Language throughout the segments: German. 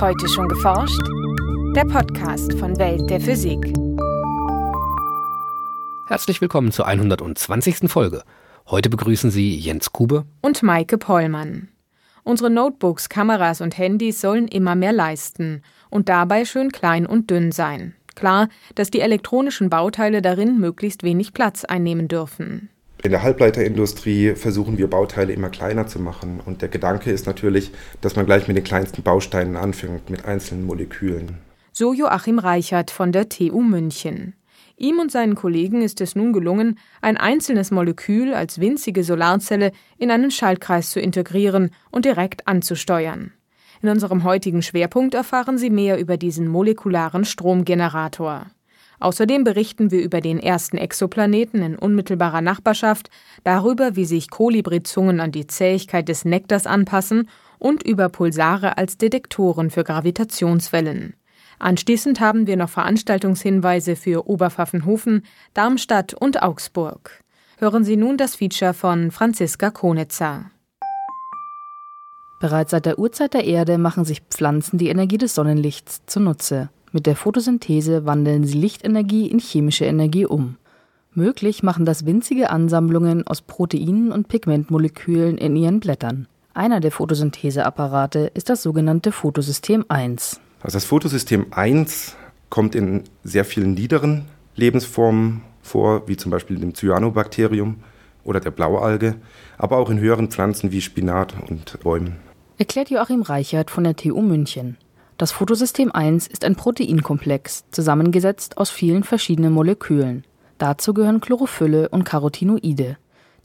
Heute schon geforscht? Der Podcast von Welt der Physik. Herzlich willkommen zur 120. Folge. Heute begrüßen Sie Jens Kube und Maike Pollmann. Unsere Notebooks, Kameras und Handys sollen immer mehr leisten und dabei schön klein und dünn sein. Klar, dass die elektronischen Bauteile darin möglichst wenig Platz einnehmen dürfen. In der Halbleiterindustrie versuchen wir Bauteile immer kleiner zu machen. Und der Gedanke ist natürlich, dass man gleich mit den kleinsten Bausteinen anfängt, mit einzelnen Molekülen. So Joachim Reichert von der TU München. Ihm und seinen Kollegen ist es nun gelungen, ein einzelnes Molekül als winzige Solarzelle in einen Schaltkreis zu integrieren und direkt anzusteuern. In unserem heutigen Schwerpunkt erfahren Sie mehr über diesen molekularen Stromgenerator. Außerdem berichten wir über den ersten Exoplaneten in unmittelbarer Nachbarschaft, darüber, wie sich Kolibrizungen an die Zähigkeit des Nektars anpassen und über Pulsare als Detektoren für Gravitationswellen. Anschließend haben wir noch Veranstaltungshinweise für Oberpfaffenhofen, Darmstadt und Augsburg. Hören Sie nun das Feature von Franziska Konitzer. Bereits seit der Urzeit der Erde machen sich Pflanzen die Energie des Sonnenlichts zunutze. Mit der Photosynthese wandeln sie Lichtenergie in chemische Energie um. Möglich machen das winzige Ansammlungen aus Proteinen und Pigmentmolekülen in ihren Blättern. Einer der Photosyntheseapparate ist das sogenannte Photosystem 1. Also das Photosystem 1 kommt in sehr vielen niederen Lebensformen vor, wie zum Beispiel dem Cyanobakterium oder der Blaualge, aber auch in höheren Pflanzen wie Spinat und Bäumen. Erklärt Joachim Reichert von der TU München. Das Photosystem 1 ist ein Proteinkomplex, zusammengesetzt aus vielen verschiedenen Molekülen. Dazu gehören Chlorophylle und Carotinoide.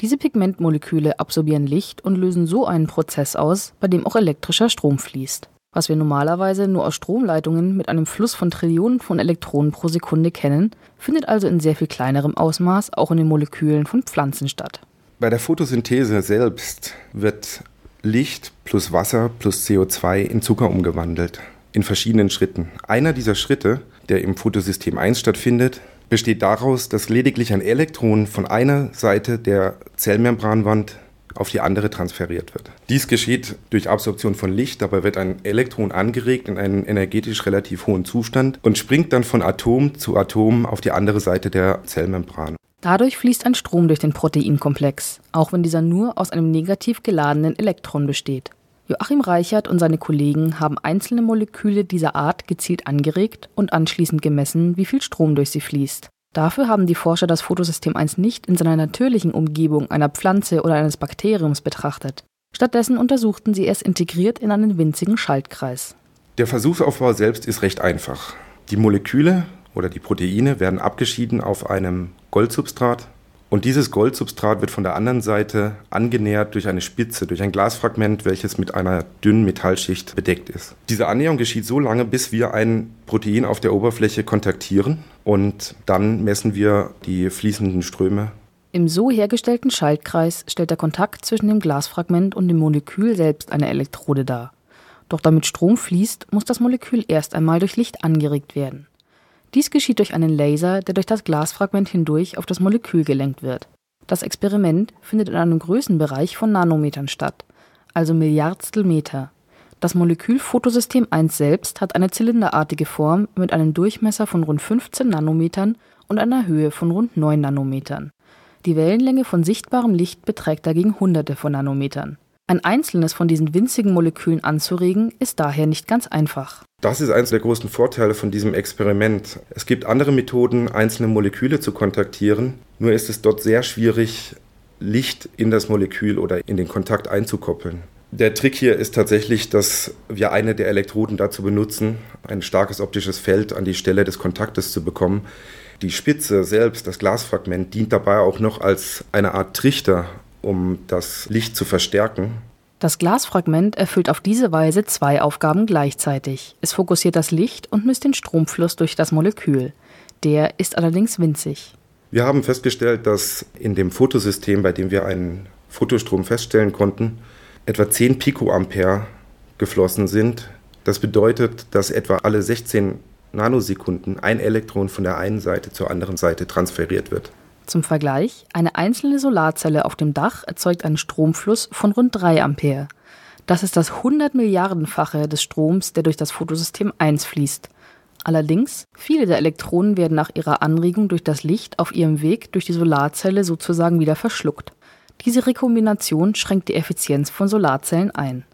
Diese Pigmentmoleküle absorbieren Licht und lösen so einen Prozess aus, bei dem auch elektrischer Strom fließt. Was wir normalerweise nur aus Stromleitungen mit einem Fluss von Trillionen von Elektronen pro Sekunde kennen, findet also in sehr viel kleinerem Ausmaß auch in den Molekülen von Pflanzen statt. Bei der Photosynthese selbst wird Licht plus Wasser plus CO2 in Zucker umgewandelt in verschiedenen Schritten. Einer dieser Schritte, der im Photosystem 1 stattfindet, besteht daraus, dass lediglich ein Elektron von einer Seite der Zellmembranwand auf die andere transferiert wird. Dies geschieht durch Absorption von Licht, dabei wird ein Elektron angeregt in einen energetisch relativ hohen Zustand und springt dann von Atom zu Atom auf die andere Seite der Zellmembran. Dadurch fließt ein Strom durch den Proteinkomplex, auch wenn dieser nur aus einem negativ geladenen Elektron besteht. Joachim Reichert und seine Kollegen haben einzelne Moleküle dieser Art gezielt angeregt und anschließend gemessen, wie viel Strom durch sie fließt. Dafür haben die Forscher das Photosystem 1 nicht in seiner natürlichen Umgebung einer Pflanze oder eines Bakteriums betrachtet. Stattdessen untersuchten sie es integriert in einen winzigen Schaltkreis. Der Versuchsaufbau selbst ist recht einfach. Die Moleküle oder die Proteine werden abgeschieden auf einem Goldsubstrat und dieses Goldsubstrat wird von der anderen Seite angenähert durch eine Spitze, durch ein Glasfragment, welches mit einer dünnen Metallschicht bedeckt ist. Diese Annäherung geschieht so lange, bis wir ein Protein auf der Oberfläche kontaktieren und dann messen wir die fließenden Ströme. Im so hergestellten Schaltkreis stellt der Kontakt zwischen dem Glasfragment und dem Molekül selbst eine Elektrode dar. Doch damit Strom fließt, muss das Molekül erst einmal durch Licht angeregt werden. Dies geschieht durch einen Laser, der durch das Glasfragment hindurch auf das Molekül gelenkt wird. Das Experiment findet in einem Größenbereich von Nanometern statt, also Milliardstel Meter. Das Molekül Photosystem 1 selbst hat eine zylinderartige Form mit einem Durchmesser von rund 15 Nanometern und einer Höhe von rund 9 Nanometern. Die Wellenlänge von sichtbarem Licht beträgt dagegen Hunderte von Nanometern. Ein einzelnes von diesen winzigen Molekülen anzuregen, ist daher nicht ganz einfach. Das ist eines der großen Vorteile von diesem Experiment. Es gibt andere Methoden, einzelne Moleküle zu kontaktieren, nur ist es dort sehr schwierig, Licht in das Molekül oder in den Kontakt einzukoppeln. Der Trick hier ist tatsächlich, dass wir eine der Elektroden dazu benutzen, ein starkes optisches Feld an die Stelle des Kontaktes zu bekommen. Die Spitze selbst, das Glasfragment, dient dabei auch noch als eine Art Trichter, um das Licht zu verstärken. Das Glasfragment erfüllt auf diese Weise zwei Aufgaben gleichzeitig. Es fokussiert das Licht und misst den Stromfluss durch das Molekül. Der ist allerdings winzig. Wir haben festgestellt, dass in dem Fotosystem, bei dem wir einen Fotostrom feststellen konnten, etwa 10 Picoampere geflossen sind. Das bedeutet, dass etwa alle 16 Nanosekunden ein Elektron von der einen Seite zur anderen Seite transferiert wird. Zum Vergleich, eine einzelne Solarzelle auf dem Dach erzeugt einen Stromfluss von rund 3 Ampere. Das ist das 100 Milliardenfache des Stroms, der durch das Photosystem 1 fließt. Allerdings, viele der Elektronen werden nach ihrer Anregung durch das Licht auf ihrem Weg durch die Solarzelle sozusagen wieder verschluckt. Diese Rekombination schränkt die Effizienz von Solarzellen ein.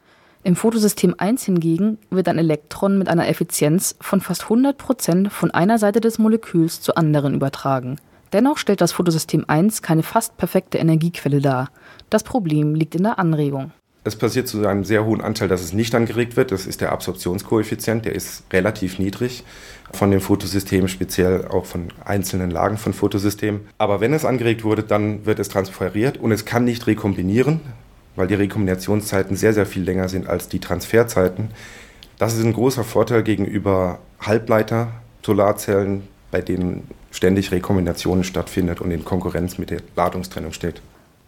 Im Photosystem 1 hingegen wird ein Elektron mit einer Effizienz von fast 100 Prozent von einer Seite des Moleküls zur anderen übertragen. Dennoch stellt das Photosystem 1 keine fast perfekte Energiequelle dar. Das Problem liegt in der Anregung. Es passiert zu einem sehr hohen Anteil, dass es nicht angeregt wird. Das ist der Absorptionskoeffizient, der ist relativ niedrig von dem Photosystem, speziell auch von einzelnen Lagen von Fotosystemen. Aber wenn es angeregt wurde, dann wird es transferiert und es kann nicht rekombinieren weil die Rekombinationszeiten sehr, sehr viel länger sind als die Transferzeiten. Das ist ein großer Vorteil gegenüber Halbleiter-Solarzellen, bei denen ständig Rekombinationen stattfindet und in Konkurrenz mit der Ladungstrennung steht.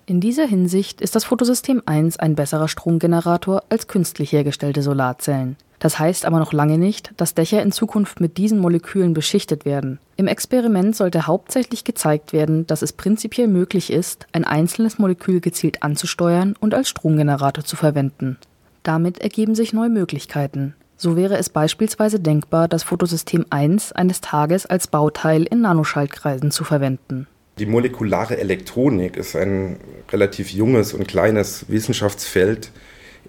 In dieser Hinsicht ist das Photosystem 1 ein besserer Stromgenerator als künstlich hergestellte Solarzellen. Das heißt aber noch lange nicht, dass Dächer in Zukunft mit diesen Molekülen beschichtet werden. Im Experiment sollte hauptsächlich gezeigt werden, dass es prinzipiell möglich ist, ein einzelnes Molekül gezielt anzusteuern und als Stromgenerator zu verwenden. Damit ergeben sich neue Möglichkeiten. So wäre es beispielsweise denkbar, das Photosystem 1 eines Tages als Bauteil in Nanoschaltkreisen zu verwenden. Die molekulare Elektronik ist ein relativ junges und kleines Wissenschaftsfeld,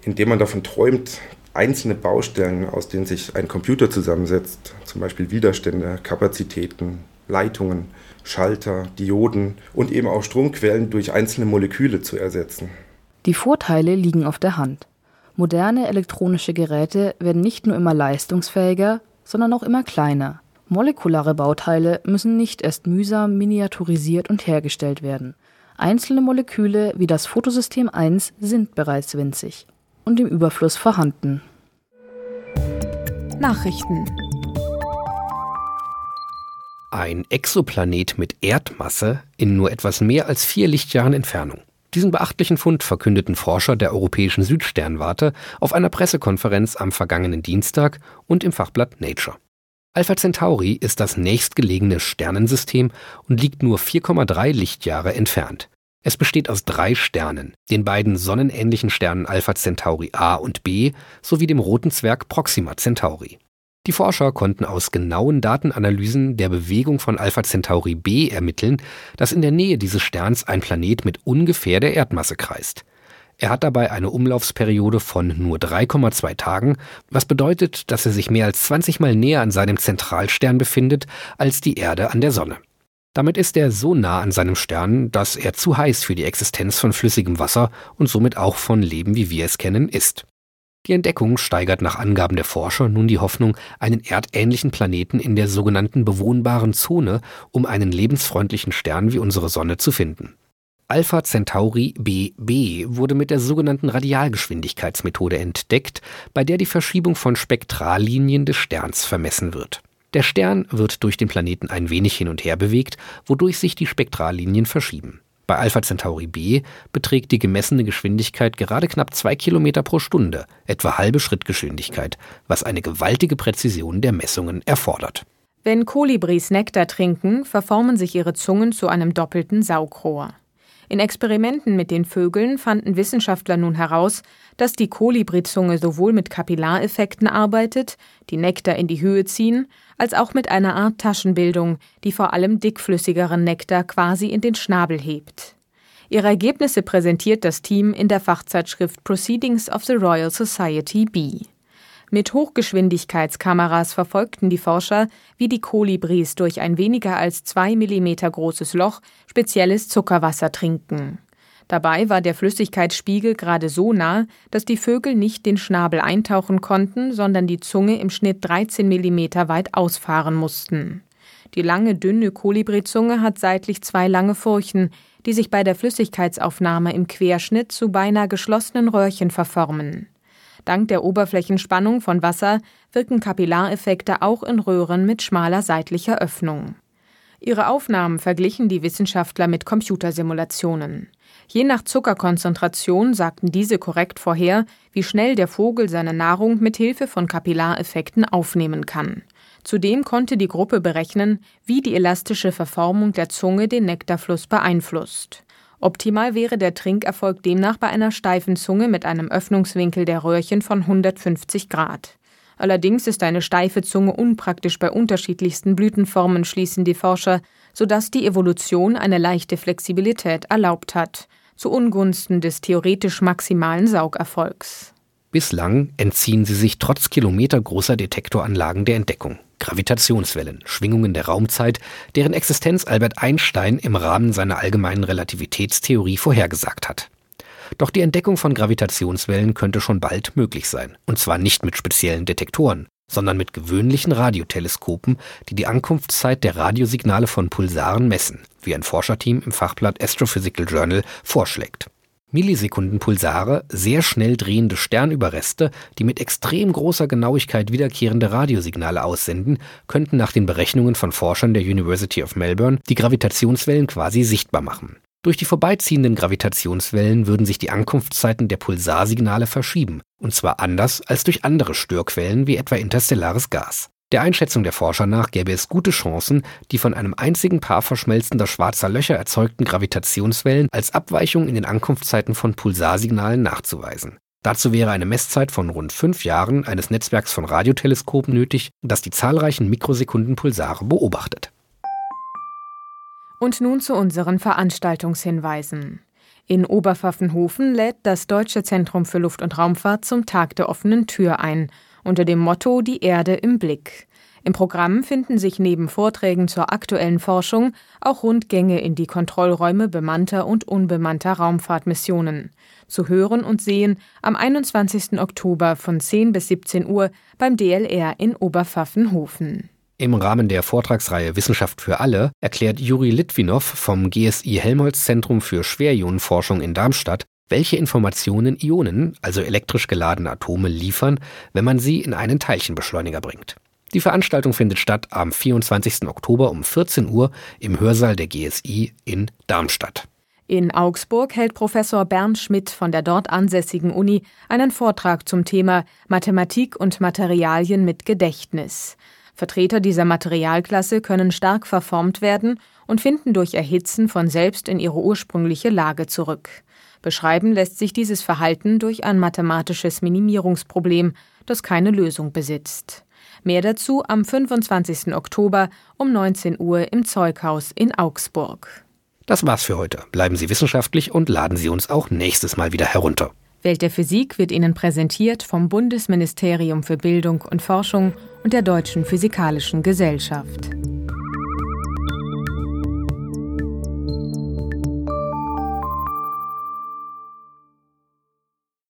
in dem man davon träumt, einzelne Baustellen, aus denen sich ein Computer zusammensetzt, zum Beispiel Widerstände, Kapazitäten, Leitungen, Schalter, Dioden und eben auch Stromquellen durch einzelne Moleküle zu ersetzen. Die Vorteile liegen auf der Hand. Moderne elektronische Geräte werden nicht nur immer leistungsfähiger, sondern auch immer kleiner. Molekulare Bauteile müssen nicht erst mühsam miniaturisiert und hergestellt werden. Einzelne Moleküle wie das Photosystem 1 sind bereits winzig und im Überfluss vorhanden. Nachrichten Ein Exoplanet mit Erdmasse in nur etwas mehr als vier Lichtjahren Entfernung. Diesen beachtlichen Fund verkündeten Forscher der Europäischen Südsternwarte auf einer Pressekonferenz am vergangenen Dienstag und im Fachblatt Nature. Alpha Centauri ist das nächstgelegene Sternensystem und liegt nur 4,3 Lichtjahre entfernt. Es besteht aus drei Sternen, den beiden sonnenähnlichen Sternen Alpha Centauri A und B sowie dem roten Zwerg Proxima Centauri. Die Forscher konnten aus genauen Datenanalysen der Bewegung von Alpha Centauri B ermitteln, dass in der Nähe dieses Sterns ein Planet mit ungefähr der Erdmasse kreist. Er hat dabei eine Umlaufsperiode von nur 3,2 Tagen, was bedeutet, dass er sich mehr als 20 Mal näher an seinem Zentralstern befindet als die Erde an der Sonne. Damit ist er so nah an seinem Stern, dass er zu heiß für die Existenz von flüssigem Wasser und somit auch von Leben, wie wir es kennen, ist. Die Entdeckung steigert nach Angaben der Forscher nun die Hoffnung, einen erdähnlichen Planeten in der sogenannten bewohnbaren Zone um einen lebensfreundlichen Stern wie unsere Sonne zu finden. Alpha Centauri BB wurde mit der sogenannten Radialgeschwindigkeitsmethode entdeckt, bei der die Verschiebung von Spektrallinien des Sterns vermessen wird. Der Stern wird durch den Planeten ein wenig hin und her bewegt, wodurch sich die Spektrallinien verschieben. Bei Alpha Centauri b beträgt die gemessene Geschwindigkeit gerade knapp zwei Kilometer pro Stunde, etwa halbe Schrittgeschwindigkeit, was eine gewaltige Präzision der Messungen erfordert. Wenn Kolibris Nektar trinken, verformen sich ihre Zungen zu einem doppelten Saugrohr. In Experimenten mit den Vögeln fanden Wissenschaftler nun heraus, dass die Kolibrizunge sowohl mit Kapillareffekten arbeitet, die Nektar in die Höhe ziehen, als auch mit einer Art Taschenbildung, die vor allem dickflüssigeren Nektar quasi in den Schnabel hebt. Ihre Ergebnisse präsentiert das Team in der Fachzeitschrift Proceedings of the Royal Society B. Mit Hochgeschwindigkeitskameras verfolgten die Forscher, wie die Kolibris durch ein weniger als zwei Millimeter großes Loch spezielles Zuckerwasser trinken. Dabei war der Flüssigkeitsspiegel gerade so nah, dass die Vögel nicht den Schnabel eintauchen konnten, sondern die Zunge im Schnitt 13 Millimeter weit ausfahren mussten. Die lange, dünne Kolibrizunge hat seitlich zwei lange Furchen, die sich bei der Flüssigkeitsaufnahme im Querschnitt zu beinahe geschlossenen Röhrchen verformen. Dank der Oberflächenspannung von Wasser wirken Kapillareffekte auch in Röhren mit schmaler seitlicher Öffnung. Ihre Aufnahmen verglichen die Wissenschaftler mit Computersimulationen. Je nach Zuckerkonzentration sagten diese korrekt vorher, wie schnell der Vogel seine Nahrung mit Hilfe von Kapillareffekten aufnehmen kann. Zudem konnte die Gruppe berechnen, wie die elastische Verformung der Zunge den Nektarfluss beeinflusst. Optimal wäre der Trinkerfolg demnach bei einer steifen Zunge mit einem Öffnungswinkel der Röhrchen von 150 Grad. Allerdings ist eine steife Zunge unpraktisch bei unterschiedlichsten Blütenformen, schließen die Forscher, sodass die Evolution eine leichte Flexibilität erlaubt hat, zu Ungunsten des theoretisch maximalen Saugerfolgs. Bislang entziehen sie sich trotz kilometergroßer Detektoranlagen der Entdeckung. Gravitationswellen, Schwingungen der Raumzeit, deren Existenz Albert Einstein im Rahmen seiner allgemeinen Relativitätstheorie vorhergesagt hat. Doch die Entdeckung von Gravitationswellen könnte schon bald möglich sein. Und zwar nicht mit speziellen Detektoren, sondern mit gewöhnlichen Radioteleskopen, die die Ankunftszeit der Radiosignale von Pulsaren messen, wie ein Forscherteam im Fachblatt Astrophysical Journal vorschlägt. Millisekundenpulsare, sehr schnell drehende Sternüberreste, die mit extrem großer Genauigkeit wiederkehrende Radiosignale aussenden, könnten nach den Berechnungen von Forschern der University of Melbourne die Gravitationswellen quasi sichtbar machen. Durch die vorbeiziehenden Gravitationswellen würden sich die Ankunftszeiten der Pulsarsignale verschieben, und zwar anders als durch andere Störquellen wie etwa interstellares Gas. Der Einschätzung der Forscher nach gäbe es gute Chancen, die von einem einzigen Paar verschmelzender schwarzer Löcher erzeugten Gravitationswellen als Abweichung in den Ankunftszeiten von Pulsarsignalen nachzuweisen. Dazu wäre eine Messzeit von rund fünf Jahren eines Netzwerks von Radioteleskopen nötig, das die zahlreichen Mikrosekundenpulsare beobachtet. Und nun zu unseren Veranstaltungshinweisen. In Oberpfaffenhofen lädt das Deutsche Zentrum für Luft- und Raumfahrt zum Tag der offenen Tür ein, unter dem Motto Die Erde im Blick. Im Programm finden sich neben Vorträgen zur aktuellen Forschung auch Rundgänge in die Kontrollräume bemannter und unbemannter Raumfahrtmissionen. Zu hören und sehen am 21. Oktober von 10 bis 17 Uhr beim DLR in Oberpfaffenhofen. Im Rahmen der Vortragsreihe Wissenschaft für alle erklärt Juri Litwinow vom GSI Helmholtz Zentrum für Schwerionenforschung in Darmstadt, welche Informationen Ionen, also elektrisch geladene Atome, liefern, wenn man sie in einen Teilchenbeschleuniger bringt. Die Veranstaltung findet statt am 24. Oktober um 14 Uhr im Hörsaal der GSI in Darmstadt. In Augsburg hält Professor Bernd Schmidt von der dort ansässigen Uni einen Vortrag zum Thema Mathematik und Materialien mit Gedächtnis. Vertreter dieser Materialklasse können stark verformt werden und finden durch Erhitzen von selbst in ihre ursprüngliche Lage zurück. Beschreiben lässt sich dieses Verhalten durch ein mathematisches Minimierungsproblem, das keine Lösung besitzt. Mehr dazu am 25. Oktober um 19 Uhr im Zeughaus in Augsburg. Das war's für heute. Bleiben Sie wissenschaftlich und laden Sie uns auch nächstes Mal wieder herunter. Welt der Physik wird Ihnen präsentiert vom Bundesministerium für Bildung und Forschung und der Deutschen Physikalischen Gesellschaft.